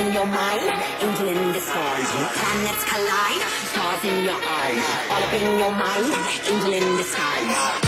in your mind, angel in disguise. Planets collide, stars in your eyes. All up in your mind, angel in disguise.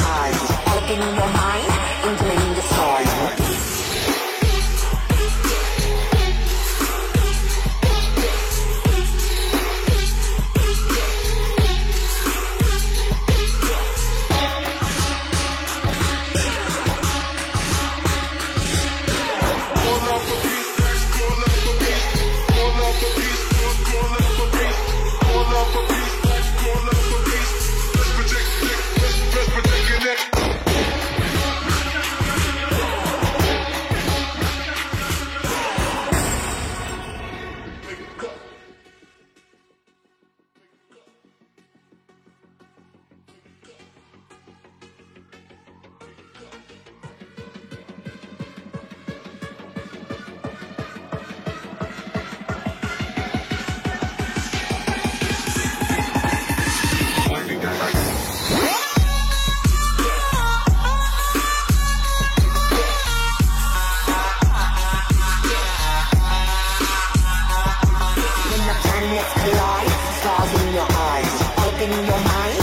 stars in your eyes, in your mind.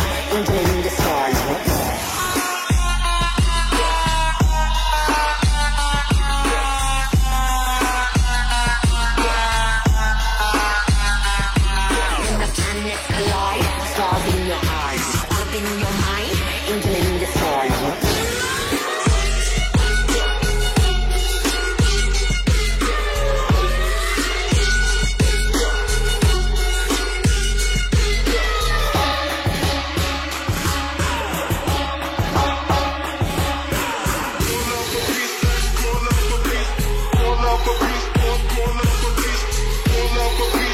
When the planets collide, stars in your eyes, in your mind, out pull up a beast, pull up a beast.